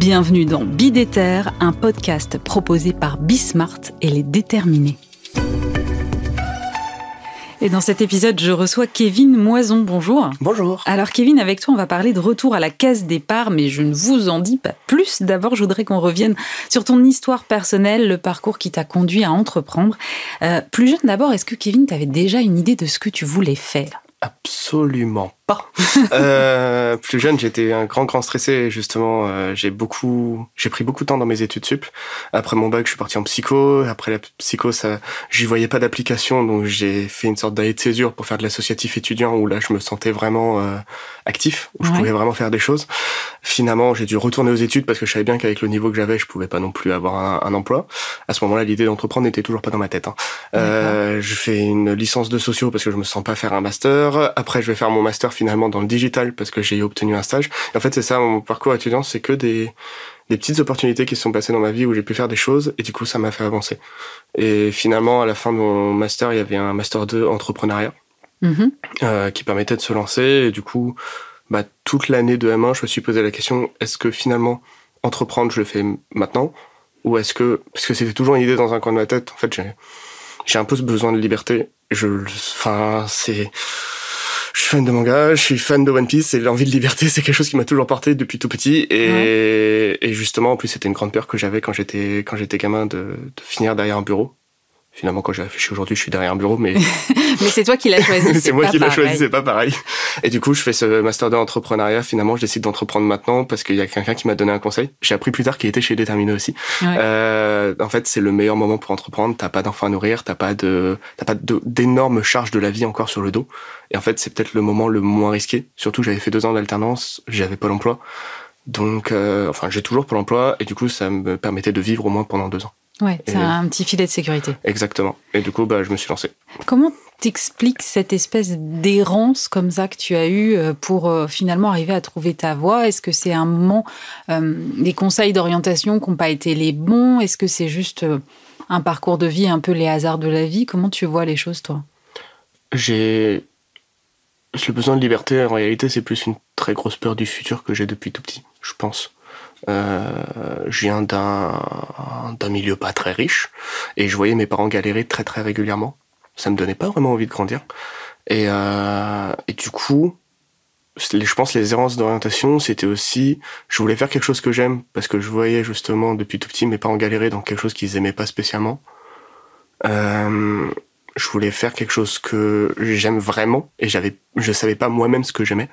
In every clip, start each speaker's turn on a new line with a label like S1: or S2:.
S1: Bienvenue dans Bidéter, un podcast proposé par Bismart et les déterminés. Et dans cet épisode, je reçois Kevin Moison. Bonjour.
S2: Bonjour.
S1: Alors Kevin, avec toi, on va parler de retour à la case départ, mais je ne vous en dis pas plus. D'abord, je voudrais qu'on revienne sur ton histoire personnelle, le parcours qui t'a conduit à entreprendre. Euh, plus jeune d'abord, est-ce que Kevin, tu avais déjà une idée de ce que tu voulais faire?
S2: Absolument pas. euh, plus jeune, j'étais un grand, grand stressé. Justement, euh, j'ai beaucoup, j'ai pris beaucoup de temps dans mes études sup. Après mon bac, je suis parti en psycho. Après la psycho, ça, j'y voyais pas d'application, donc j'ai fait une sorte d'année de césure pour faire de l'associatif étudiant où là, je me sentais vraiment euh, actif, où je pouvais vraiment faire des choses. Finalement, j'ai dû retourner aux études parce que je savais bien qu'avec le niveau que j'avais, je pouvais pas non plus avoir un, un emploi. À ce moment-là, l'idée d'entreprendre n'était toujours pas dans ma tête. Hein. Euh, je fais une licence de sociaux parce que je me sens pas faire un master. Après, je vais faire mon master finalement dans le digital parce que j'ai obtenu un stage. Et en fait, c'est ça mon parcours étudiant, c'est que des des petites opportunités qui se sont passées dans ma vie où j'ai pu faire des choses et du coup, ça m'a fait avancer. Et finalement, à la fin de mon master, il y avait un master 2 entrepreneuriat mm-hmm. euh, qui permettait de se lancer. Et du coup, bah, toute l'année de M1, je me suis posé la question est-ce que finalement entreprendre, je le fais maintenant ou est-ce que parce que c'était toujours une idée dans un coin de ma tête. En fait, j'ai j'ai un peu ce besoin de liberté. Je, enfin, c'est je suis fan de manga, je suis fan de One Piece et l'envie de liberté, c'est quelque chose qui m'a toujours porté depuis tout petit. Et, et justement, en plus, c'était une grande peur que j'avais quand j'étais quand j'étais gamin de, de finir derrière un bureau finalement quand j'ai réfléchi aujourd'hui je suis derrière un bureau mais
S1: mais c'est toi qui l'as choisi
S2: c'est moi qui l'ai choisi c'est pas pareil. Et du coup je fais ce master d'entrepreneuriat finalement je décide d'entreprendre maintenant parce qu'il y a quelqu'un qui m'a donné un conseil. J'ai appris plus tard qu'il était chez Déterminé aussi. Euh, en fait c'est le meilleur moment pour entreprendre. T'as pas d'enfants à nourrir t'as pas de t'as pas d'énormes charges de la vie encore sur le dos. Et en fait c'est peut-être le moment le moins risqué. Surtout j'avais fait deux ans d'alternance j'avais pas l'emploi donc euh, enfin j'ai toujours pour l'emploi et du coup ça me permettait de vivre au moins pendant deux ans
S1: Ouais, c'est un petit filet de sécurité.
S2: Exactement. Et du coup, bah, je me suis lancé.
S1: Comment t'expliques cette espèce d'errance comme ça que tu as eu euh, pour euh, finalement arriver à trouver ta voie? Est-ce que c'est un moment, euh, des conseils d'orientation qui n'ont pas été les bons? Est-ce que c'est juste euh, un parcours de vie, un peu les hasards de la vie? Comment tu vois les choses, toi?
S2: J'ai le besoin de liberté. En réalité, c'est plus une très grosse peur du futur que j'ai depuis tout petit, je pense. Euh, je viens d'un milieu pas très riche et je voyais mes parents galérer très très régulièrement. Ça me donnait pas vraiment envie de grandir. Et, euh, du coup, je pense les errances d'orientation, c'était aussi, je voulais faire quelque chose que j'aime parce que je voyais justement depuis tout petit mes parents galérer dans quelque chose qu'ils aimaient pas spécialement. Euh, je voulais faire quelque chose que j'aime vraiment et j'avais, je savais pas moi-même ce que j'aimais.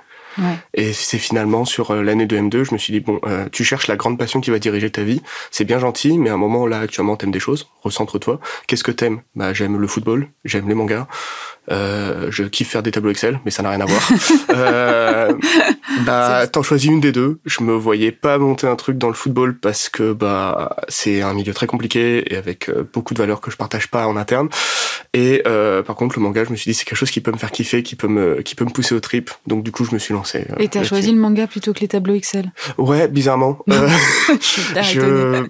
S2: Et c'est finalement sur euh, l'année de M2, je me suis dit bon, euh, tu cherches la grande passion qui va diriger ta vie. C'est bien gentil, mais à un moment là actuellement t'aimes des choses. Recentre-toi. Qu'est-ce que t'aimes? Bah j'aime le football, j'aime les mangas, euh, je kiffe faire des tableaux Excel, mais ça n'a rien à voir. euh, bah t'en choisis une des deux. Je me voyais pas monter un truc dans le football parce que bah c'est un milieu très compliqué et avec euh, beaucoup de valeurs que je partage pas en interne. Et euh, par contre le manga, je me suis dit c'est quelque chose qui peut me faire kiffer, qui peut me qui peut me pousser au trip. Donc du coup je me suis lancé.
S1: Euh, et t'as choisi le manga plutôt que les tableaux Excel?
S2: Ouais, bizarrement. Euh, je...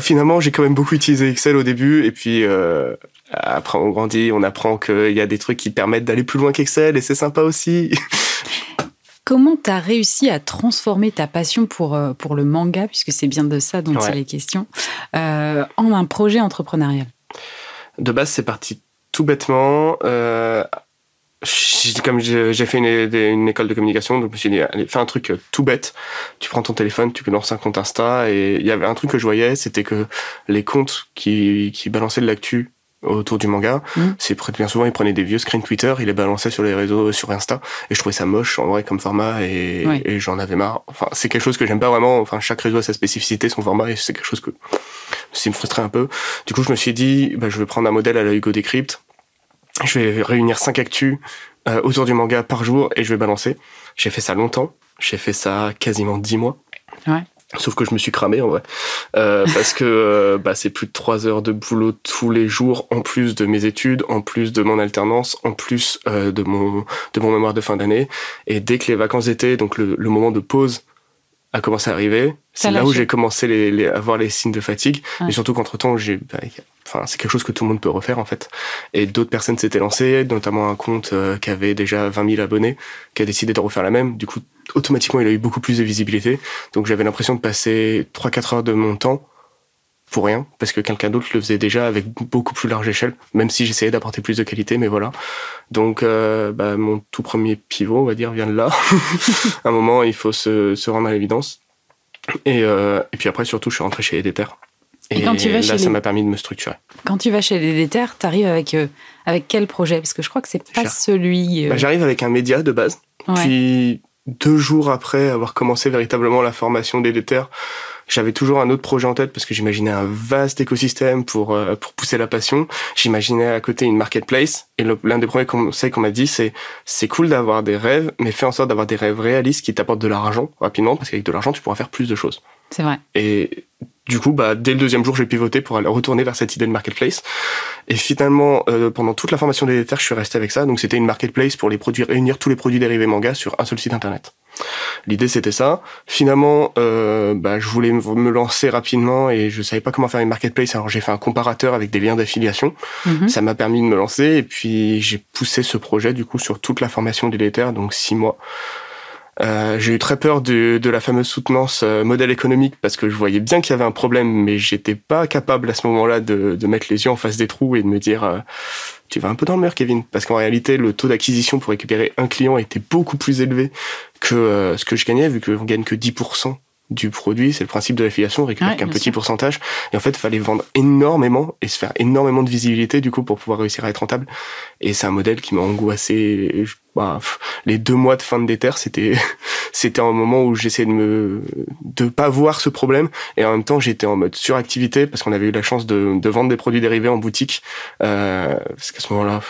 S2: Finalement, j'ai quand même beaucoup utilisé Excel au début, et puis euh, après on grandit, on apprend qu'il y a des trucs qui permettent d'aller plus loin qu'Excel, et c'est sympa aussi.
S1: Comment tu as réussi à transformer ta passion pour, pour le manga, puisque c'est bien de ça dont ouais. il est question, euh, en un projet entrepreneurial?
S2: De base, c'est parti tout bêtement. Euh, comme j'ai fait une, une, école de communication, donc je me suis dit, allez, fais un truc tout bête. Tu prends ton téléphone, tu lances un compte Insta, et il y avait un truc que je voyais, c'était que les comptes qui, qui balançaient de l'actu autour du manga.
S1: Mm.
S2: C'est bien souvent, il prenait des vieux screen Twitter, il les balançait sur les réseaux, sur Insta, et je trouvais ça moche en vrai comme format, et j'en avais marre. Enfin, c'est quelque chose que j'aime pas vraiment. Enfin, chaque réseau a sa spécificité, son format, et c'est quelque chose que ça me frustrait un peu. Du coup, je me suis dit, bah, je vais prendre un modèle à la Hugo Decrypt. Je vais réunir cinq actus euh, autour du manga par jour et je vais balancer. J'ai fait ça longtemps. J'ai fait ça quasiment dix mois.
S1: Ouais.
S2: Sauf que je me suis cramé en vrai, euh, parce que euh, bah, c'est plus de trois heures de boulot tous les jours, en plus de mes études, en plus de mon alternance, en plus euh, de mon de mon mémoire de fin d'année. Et dès que les vacances d'été, donc le, le moment de pause a commencé à arriver, c'est là où j'ai commencé les, les, à voir les signes de fatigue.
S1: Ouais.
S2: Et surtout qu'entre temps, j'ai, bah, enfin, c'est quelque chose que tout le monde peut refaire en fait. Et d'autres personnes s'étaient lancées, notamment un compte euh, qui avait déjà 20 000 abonnés, qui a décidé de refaire la même. Du coup, automatiquement, il a eu beaucoup plus de visibilité. Donc j'avais l'impression de passer 3-4 heures de mon temps pour rien, parce que quelqu'un d'autre le faisait déjà avec beaucoup plus large échelle, même si j'essayais d'apporter plus de qualité, mais voilà. Donc euh, bah, mon tout premier pivot, on va dire, vient de là. à un moment, il faut se, se rendre à l'évidence. Et, euh, et puis après, surtout, je suis rentré chez Edeter.
S1: Et quand tu vas
S2: là,
S1: chez
S2: ça
S1: les-
S2: m'a permis de me structurer.
S1: Quand tu vas chez les déterres, t'arrives avec, euh, avec quel projet? Parce que je crois que c'est pas celui. euh,
S2: Bah, J'arrive avec un média de base.
S1: ouais.
S2: Puis deux jours après avoir commencé véritablement la formation d'Edeter, j'avais toujours un autre projet en tête parce que j'imaginais un vaste écosystème pour euh, pour pousser la passion. J'imaginais à côté une marketplace et l'un des premiers conseils qu'on m'a dit c'est c'est cool d'avoir des rêves mais fais en sorte d'avoir des rêves réalistes qui t'apportent de l'argent rapidement parce qu'avec de l'argent tu pourras faire plus de choses.
S1: C'est vrai.
S2: Et du coup, bah, dès le deuxième jour, j'ai pivoté pour aller retourner vers cette idée de marketplace. Et finalement, euh, pendant toute la formation des je suis resté avec ça. Donc, c'était une marketplace pour les produits, réunir tous les produits dérivés manga sur un seul site internet. L'idée, c'était ça. Finalement, euh, bah, je voulais me lancer rapidement et je savais pas comment faire une marketplace. Alors, j'ai fait un comparateur avec des liens d'affiliation.
S1: Mhm.
S2: Ça m'a permis de me lancer et puis j'ai poussé ce projet du coup sur toute la formation du Lether, donc six mois. Euh, j'ai eu très peur de, la fameuse soutenance euh, modèle économique parce que je voyais bien qu'il y avait un problème, mais j'étais pas capable à ce moment-là de, mettre les yeux en face des trous et de me dire euh, tu vas un peu dans le mur, Kevin, parce qu'en réalité le taux d'acquisition pour récupérer un client était beaucoup plus élevé que ce que je gagnais vu qu'on gagne que 10% du produit, c'est le principe de l'affiliation, on récupère
S1: Ouais,
S2: qu'un petit
S1: sûr.
S2: pourcentage. Et en fait, il fallait vendre énormément et se faire énormément de visibilité du coup pour pouvoir réussir à être rentable. Et c'est un modèle qui m'a angoissé. Je- bah, les deux mois de fin de déter, c'était c'était un moment où j'essayais de me de pas voir ce problème et en même temps j'étais en mode suractivité parce qu'on avait eu la chance de, de vendre des produits dérivés en boutique. Euh, parce qu'à ce moment-là.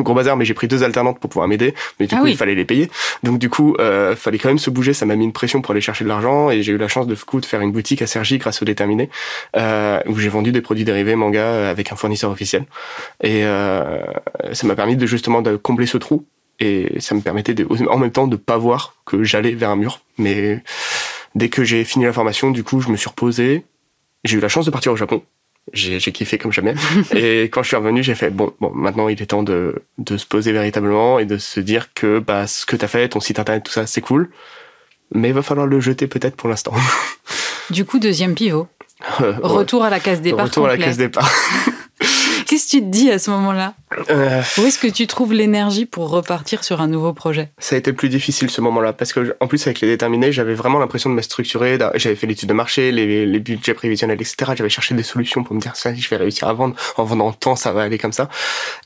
S2: Gros bazar, mais j'ai pris deux alternantes pour pouvoir m'aider, mais du
S1: Ah
S2: coup
S1: oui.
S2: il fallait les payer. Donc du coup, euh, fallait quand même se bouger. Ça m'a mis une pression pour aller chercher de l'argent et j'ai eu la chance de, coup, de faire une boutique à Sergi grâce au déterminé, euh, où j'ai vendu des produits dérivés manga avec un fournisseur officiel. Et euh, ça m'a permis de justement de combler ce trou et ça me permettait de, en même temps de pas voir que j'allais vers un mur. Mais dès que j'ai fini la formation, du coup, je me suis reposé. J'ai eu la chance de partir au Japon. J'ai kiffé comme jamais. et quand je suis revenu, j'ai fait bon, bon, maintenant il est temps de, de se poser véritablement et de se dire que bah ce que t'as fait, ton site internet, tout ça, c'est cool, mais il va falloir le jeter peut-être pour l'instant.
S1: Du coup, deuxième pivot.
S2: Euh,
S1: Retour à la case départ.
S2: Retour à la case départ.
S1: Que tu te dis à ce moment-là
S2: Euh,
S1: Où est-ce que tu trouves l'énergie pour repartir sur un nouveau projet?
S2: Ça a été plus difficile ce moment-là parce que en plus avec les déterminés j'avais vraiment l'impression de me structurer j'avais fait l'étude de marché les, les budgets prévisionnels etc j'avais cherché des solutions pour me dire ça je vais réussir à vendre. En vendant tant ça va aller comme ça.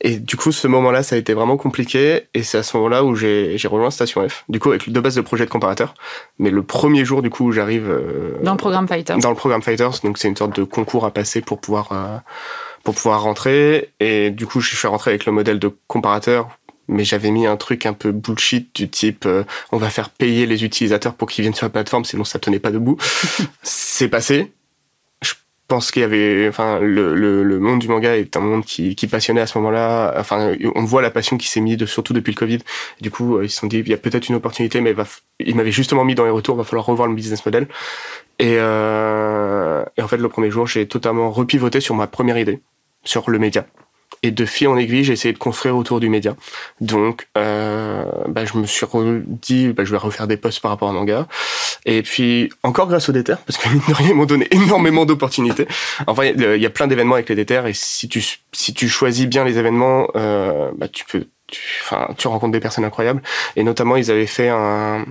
S2: Et du coup ce moment-là ça a été vraiment compliqué et c'est à ce moment-là où j'ai rejoint Station F du coup avec deux bases de projet de comparateur mais le premier jour du coup où j'arrive euh,
S1: dans le programme Fighter
S2: dans le programme Fighters, donc c'est une sorte de concours à passer pour pouvoir euh, pour pouvoir rentrer. Et du coup, je suis rentré avec le modèle de comparateur, mais j'avais mis un truc un peu bullshit du type euh, on va faire payer les utilisateurs pour qu'ils viennent sur la plateforme, sinon ça tenait pas debout. c'est passé. Je pense qu'il y avait, enfin, le, le, le monde du manga est un monde qui, qui passionnait à ce moment-là. Enfin, on voit la passion qui s'est mise, de, surtout depuis le Covid. Du coup, euh, ils se sont dit, il y a peut-être une opportunité, mais il va ils m'avaient justement mis dans les retours, il va falloir revoir le business model. Et, euh, et en fait, le premier jour, j'ai totalement repivoté sur ma première idée, sur le média. Et de fil en aiguille, j'ai essayé de construire autour du média. Donc, euh, bah, je me suis dit, bah, je vais refaire des posts par rapport à manga. Et puis, encore grâce aux déterres, parce que ils m'ont donné énormément d'opportunités. En vrai, il y a plein d'événements avec les déterres, et si tu, si tu choisis bien les événements, euh, bah, tu peux, tu, enfin, tu rencontres des personnes incroyables. Et notamment, ils avaient fait un,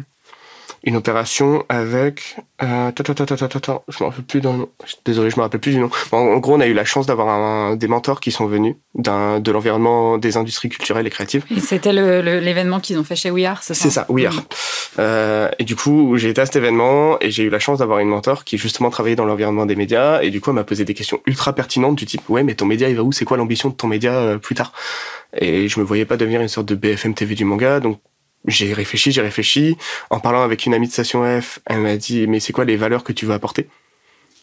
S2: une opération avec. Euh, attends, attends, attends, je me rappelle plus d'un nom. Désolé, je me rappelle plus du nom. en gros, on a eu la chance d'avoir des mentors qui sont venus d'un de l'environnement des industries culturelles et créatives.
S1: Et c'était l'événement qu'ils ont fait chez We Are,
S2: c'est ça C'est ça, We Are. Euh, et du coup, j'ai été à cet événement et j'ai eu la chance d'avoir une mentor qui justement travaillait dans l'environnement des médias et du coup, elle m'a posé des questions ultra pertinentes du type ouais, mais ton média il va où? C'est quoi l'ambition de ton média euh, plus tard? Et je me voyais pas devenir une sorte de BFM TV du manga, donc j'ai réfléchi, j'ai réfléchi. En parlant avec une amie de Station F, elle m'a dit mais c'est quoi les valeurs que tu veux apporter?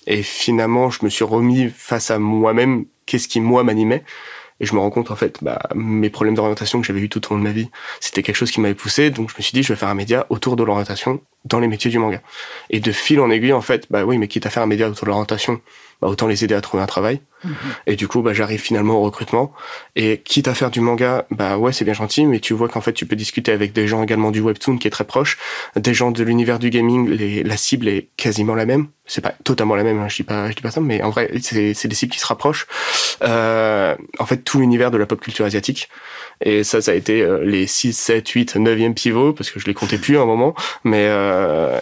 S2: Et finalement, je me suis remis face à moi-même, qu'est-ce qui moi m'animait et je me rends compte en fait, bah, mes problèmes d'orientation que j'avais eu tout au long de ma vie, c'était quelque chose qui m'avait poussé. Donc je me suis dit, je vais faire un média autour de l'orientation dans les métiers du manga. Et de fil en aiguille, en fait, bah oui, mais quitte à faire un média autour de l'orientation, bah, autant les aider à trouver un travail. Mhm. Et du coup, bah, j'arrive finalement au recrutement. Et quitte à faire du manga, bah ouais, c'est bien gentil, mais tu vois qu'en fait, tu peux discuter avec des gens également du webtoon qui est très proche, des gens de l'univers du gaming, les, la cible est quasiment la même. C'est pas totalement la même, hein, je dis pas, je dis pas ça, mais en vrai, c'est, c'est des cibles qui se rapprochent. Euh, en fait, tout l'univers de la pop culture asiatique. Et ça, ça a été euh, les 6, 7, 8, 9e pivots, parce que je les comptais plus à un moment. Mais, euh,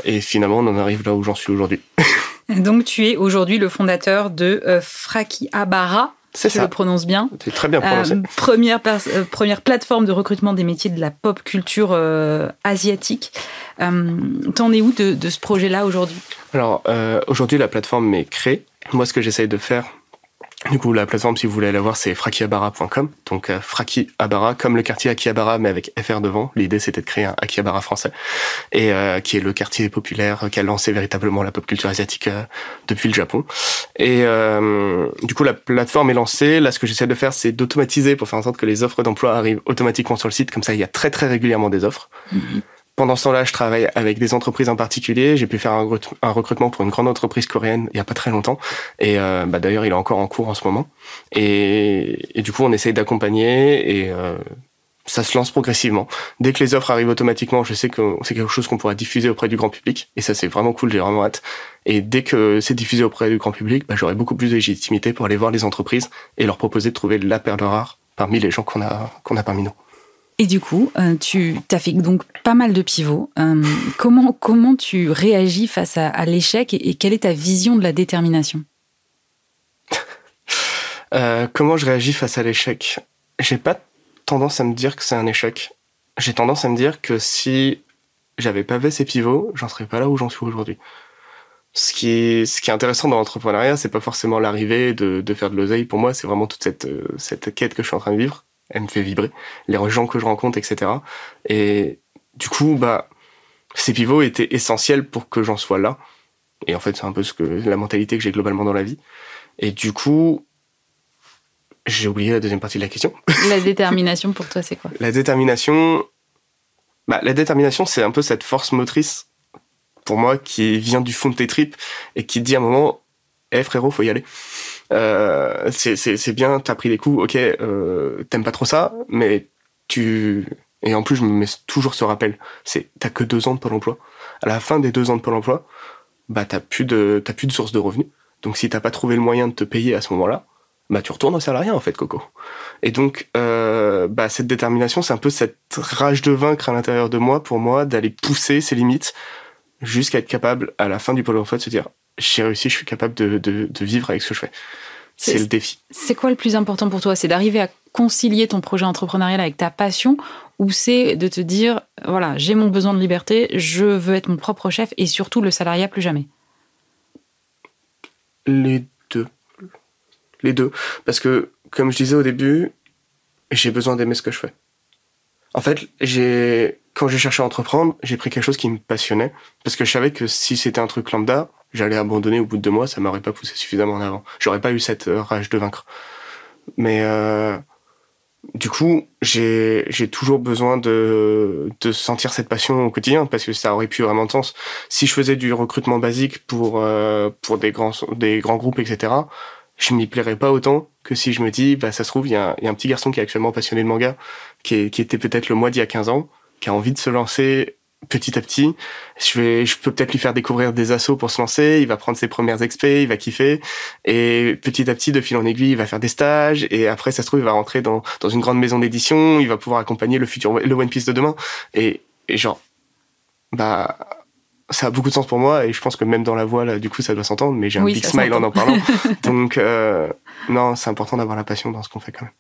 S2: et finalement, on en arrive là où j'en suis aujourd'hui.
S1: Donc, tu es aujourd'hui le fondateur de euh, Frakihabara. C'est ça. Je le prononce bien.
S2: C'est très bien prononcé. Euh,
S1: première, euh, première plateforme de recrutement des métiers de la pop culture euh, asiatique. T'en es où de, de ce projet-là aujourd'hui?
S2: Alors, aujourd'hui, la plateforme est créée. Moi, ce que j'essaye de faire, du coup, la plateforme, si vous voulez la voir, c'est frakiabara.com. Donc, euh, comme le quartier Akihabara, mais avec FR devant. L'idée, c'était de créer un Akihabara français. Et euh, qui est le quartier populaire qui a lancé véritablement la pop culture asiatique euh, depuis le Japon. Et euh, du coup, la plateforme est lancée. Là, ce que j'essaie de faire, c'est d'automatiser pour faire en sorte que les offres d'emploi arrivent automatiquement sur le site. Comme ça, il y a très, très régulièrement des offres. Mm-hmm. Pendant ce temps-là, je travaille avec des entreprises en particulier. J'ai pu faire un, recrutement pour une grande entreprise coréenne il y a pas très longtemps. Et euh, bah, d'ailleurs, il est encore en cours en ce moment. Et, du coup, on essaye d'accompagner et euh, ça se lance progressivement. Dès que les offres arrivent automatiquement, je sais que c'est quelque chose qu'on pourra diffuser auprès du grand public. Et ça, c'est vraiment cool. J'ai vraiment hâte. Et dès que c'est diffusé auprès du grand public, bah, j'aurai beaucoup plus de légitimité pour aller voir les entreprises et leur proposer de trouver la perle rare parmi les gens qu'on a qu'on a parmi nous.
S1: Et du coup, euh, tu as fait donc pas mal de pivots. Euh, comment, comment tu réagis face à, l'échec et, quelle est ta vision de la détermination?
S2: Euh, Comment je réagis face à l'échec? J'ai pas tendance à me dire que c'est un échec. J'ai tendance à me dire que si j'avais pas fait ces pivots, j'en serais pas là où j'en suis aujourd'hui. Ce qui est, ce qui est intéressant dans l'entrepreneuriat, c'est pas forcément l'arrivée de, de faire de l'oseille. Pour moi, c'est vraiment toute cette, cette quête que je suis en train de vivre elle me fait vibrer, les gens que je rencontre, etc. Et du coup, bah, ces pivots étaient essentiels pour que j'en sois là. Et en fait, c'est un peu ce que la mentalité que j'ai globalement dans la vie. Et du coup, j'ai oublié la deuxième partie de la question.
S1: La détermination pour toi, c'est quoi?
S2: La détermination, bah, la détermination, c'est un peu cette force motrice pour moi qui vient du fond de tes tripes et qui dit à un moment, eh frérot, faut y aller. Euh, c'est bien, t'as pris des coups, ok, euh, t'aimes pas trop ça, mais tu... Et en plus, je me mets toujours ce rappel, c'est t'as que deux ans de Pôle emploi. À la fin des deux ans de Pôle emploi, bah t'as plus de t'as plus de source de revenus. Donc si t'as pas trouvé le moyen de te payer à ce moment-là, bah tu retournes au salariat en fait, Coco. Et donc euh, bah cette détermination, c'est un peu cette rage de vaincre à l'intérieur de moi pour moi d'aller pousser ses limites jusqu'à être capable à la fin du Pôle emploi de se dire j'ai réussi, je suis capable de, de, de, vivre avec ce que je fais. C'est le défi.
S1: C'est quoi le plus important pour toi? C'est d'arriver à concilier ton projet entrepreneurial avec ta passion ou c'est de te dire, voilà, j'ai mon besoin de liberté, je veux être mon propre chef et surtout le salariat plus jamais?
S2: Les deux. Les deux. Parce que, comme je disais au début, j'ai besoin d'aimer ce que je fais. En fait, j'ai quand j'ai cherché à entreprendre, j'ai pris quelque chose qui me passionnait parce que je savais que si c'était un truc lambda, j'allais abandonner au bout de deux mois, ça m'aurait pas poussé suffisamment en avant. J'aurais pas eu cette euh, rage de vaincre. Mais euh, du coup, j'ai toujours besoin de de sentir cette passion au quotidien parce que ça aurait pu vraiment de sens. Si je faisais du recrutement basique pour euh, pour des grands des grands groupes etc, je m'y plairais pas autant que si je me dis bah ça se trouve il y a, y a un petit garçon qui est actuellement passionné de manga qui qui était peut-être le mois d'il y a 15 ans qui a envie de se lancer petit à petit. Je vais, je peux peut-être lui faire découvrir des assos pour se lancer. Il va prendre ses premières expériences il va kiffer. Et petit à petit, de fil en aiguille, il va faire des stages. Et après, ça se trouve, il va rentrer dans, dans une grande maison d'édition. Il va pouvoir accompagner le futur, le One Piece de demain. Et, et genre, bah, ça a beaucoup de sens pour moi et je pense que même dans la voix là du coup ça doit s'entendre mais j'ai un big smile en en parlant donc euh, non c'est important d'avoir la passion dans ce qu'on fait quand même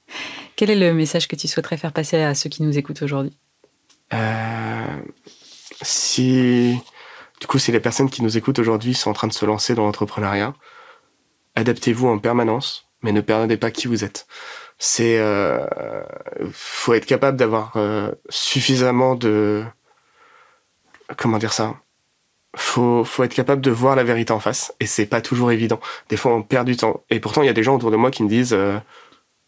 S1: quel est le message que tu souhaiterais faire passer à ceux qui nous écoutent aujourd'hui?
S2: Euh, si du coup si les personnes qui nous écoutent aujourd'hui sont en train de se lancer dans l'entrepreneuriat adaptez-vous en permanence mais ne perdez pas qui vous êtes. C'est euh, faut être capable d'avoir euh, suffisamment de comment dire ça? Faut, faut être capable de voir la vérité en face et c'est pas toujours évident. Des fois on perd du temps. Et pourtant il y a des gens autour de moi qui me disent euh,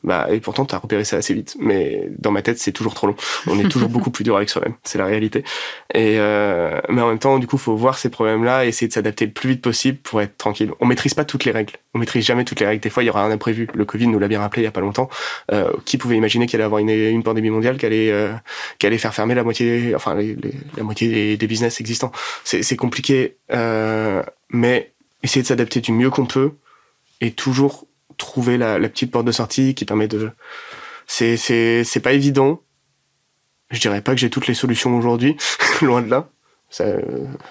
S2: bah et pourtant t'as repéré ça assez vite mais dans ma tête c'est toujours trop long. On est toujours beaucoup plus dur avec soi-même c'est la réalité. Et euh, mais en même temps du coup faut voir ces problèmes là et essayer de s'adapter le plus vite possible pour être tranquille. On maîtrise pas toutes les règles. On maîtrise jamais toutes les règles. Des fois il y aura un imprévu. Le covid nous l'a bien rappelé il y a pas longtemps. Euh, qui pouvait imaginer qu'il allait avoir une, une pandémie mondiale qui allait euh, qui allait faire fermer la moitié enfin les, la moitié des, des, business existants. C'est compliqué euh, mais essayer de s'adapter du mieux qu'on peut et toujours trouver la, petite porte de sortie qui permet de. C'est c'est c'est pas évident. Je dirais pas que j'ai toutes les solutions aujourd'hui, loin de là. Euh,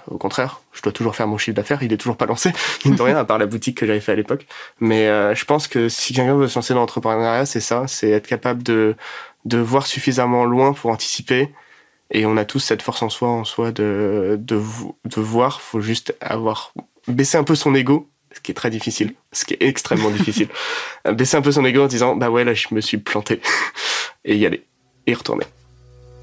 S2: au contraire, je dois toujours faire mon chiffre d'affaires. Il est toujours pas lancé, mine de rien, à part la boutique que j'avais fait à l'époque. Mais euh, je pense que si quelqu'un veut se lancer dans l'entrepreneuriat, c'est ça, c'est être capable de de voir suffisamment loin pour anticiper. Et on a tous cette force en soi, en soi de de de voir. Faut juste avoir baisser un peu son ego ce qui est très difficile, ce qui est extrêmement difficile. Baisser un peu son ego en disant bah ouais là je me suis planté et y aller et retourner.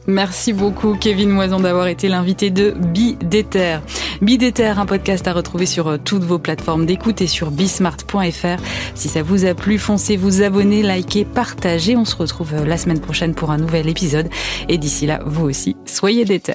S1: Merci beaucoup Kevin Moison d'avoir été l'invité de Bidéter. Bidéter, un podcast à retrouver sur euh, toutes vos plateformes d'écoute et sur bismart.fr. Si ça vous a plu, foncez vous abonner, likez, partagez. On se retrouve euh, la semaine prochaine pour un nouvel épisode. Et d'ici là, vous aussi, soyez déter.